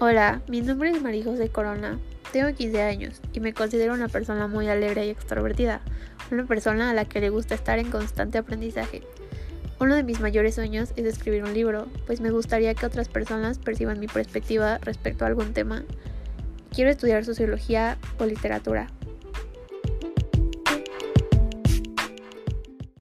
Hola, mi nombre es María José Corona. Tengo 15 años y me considero una persona muy alegre y extrovertida, una persona a la que le gusta estar en constante aprendizaje. Uno de mis mayores sueños es escribir un libro, pues me gustaría que otras personas perciban mi perspectiva respecto a algún tema. Quiero estudiar sociología o literatura.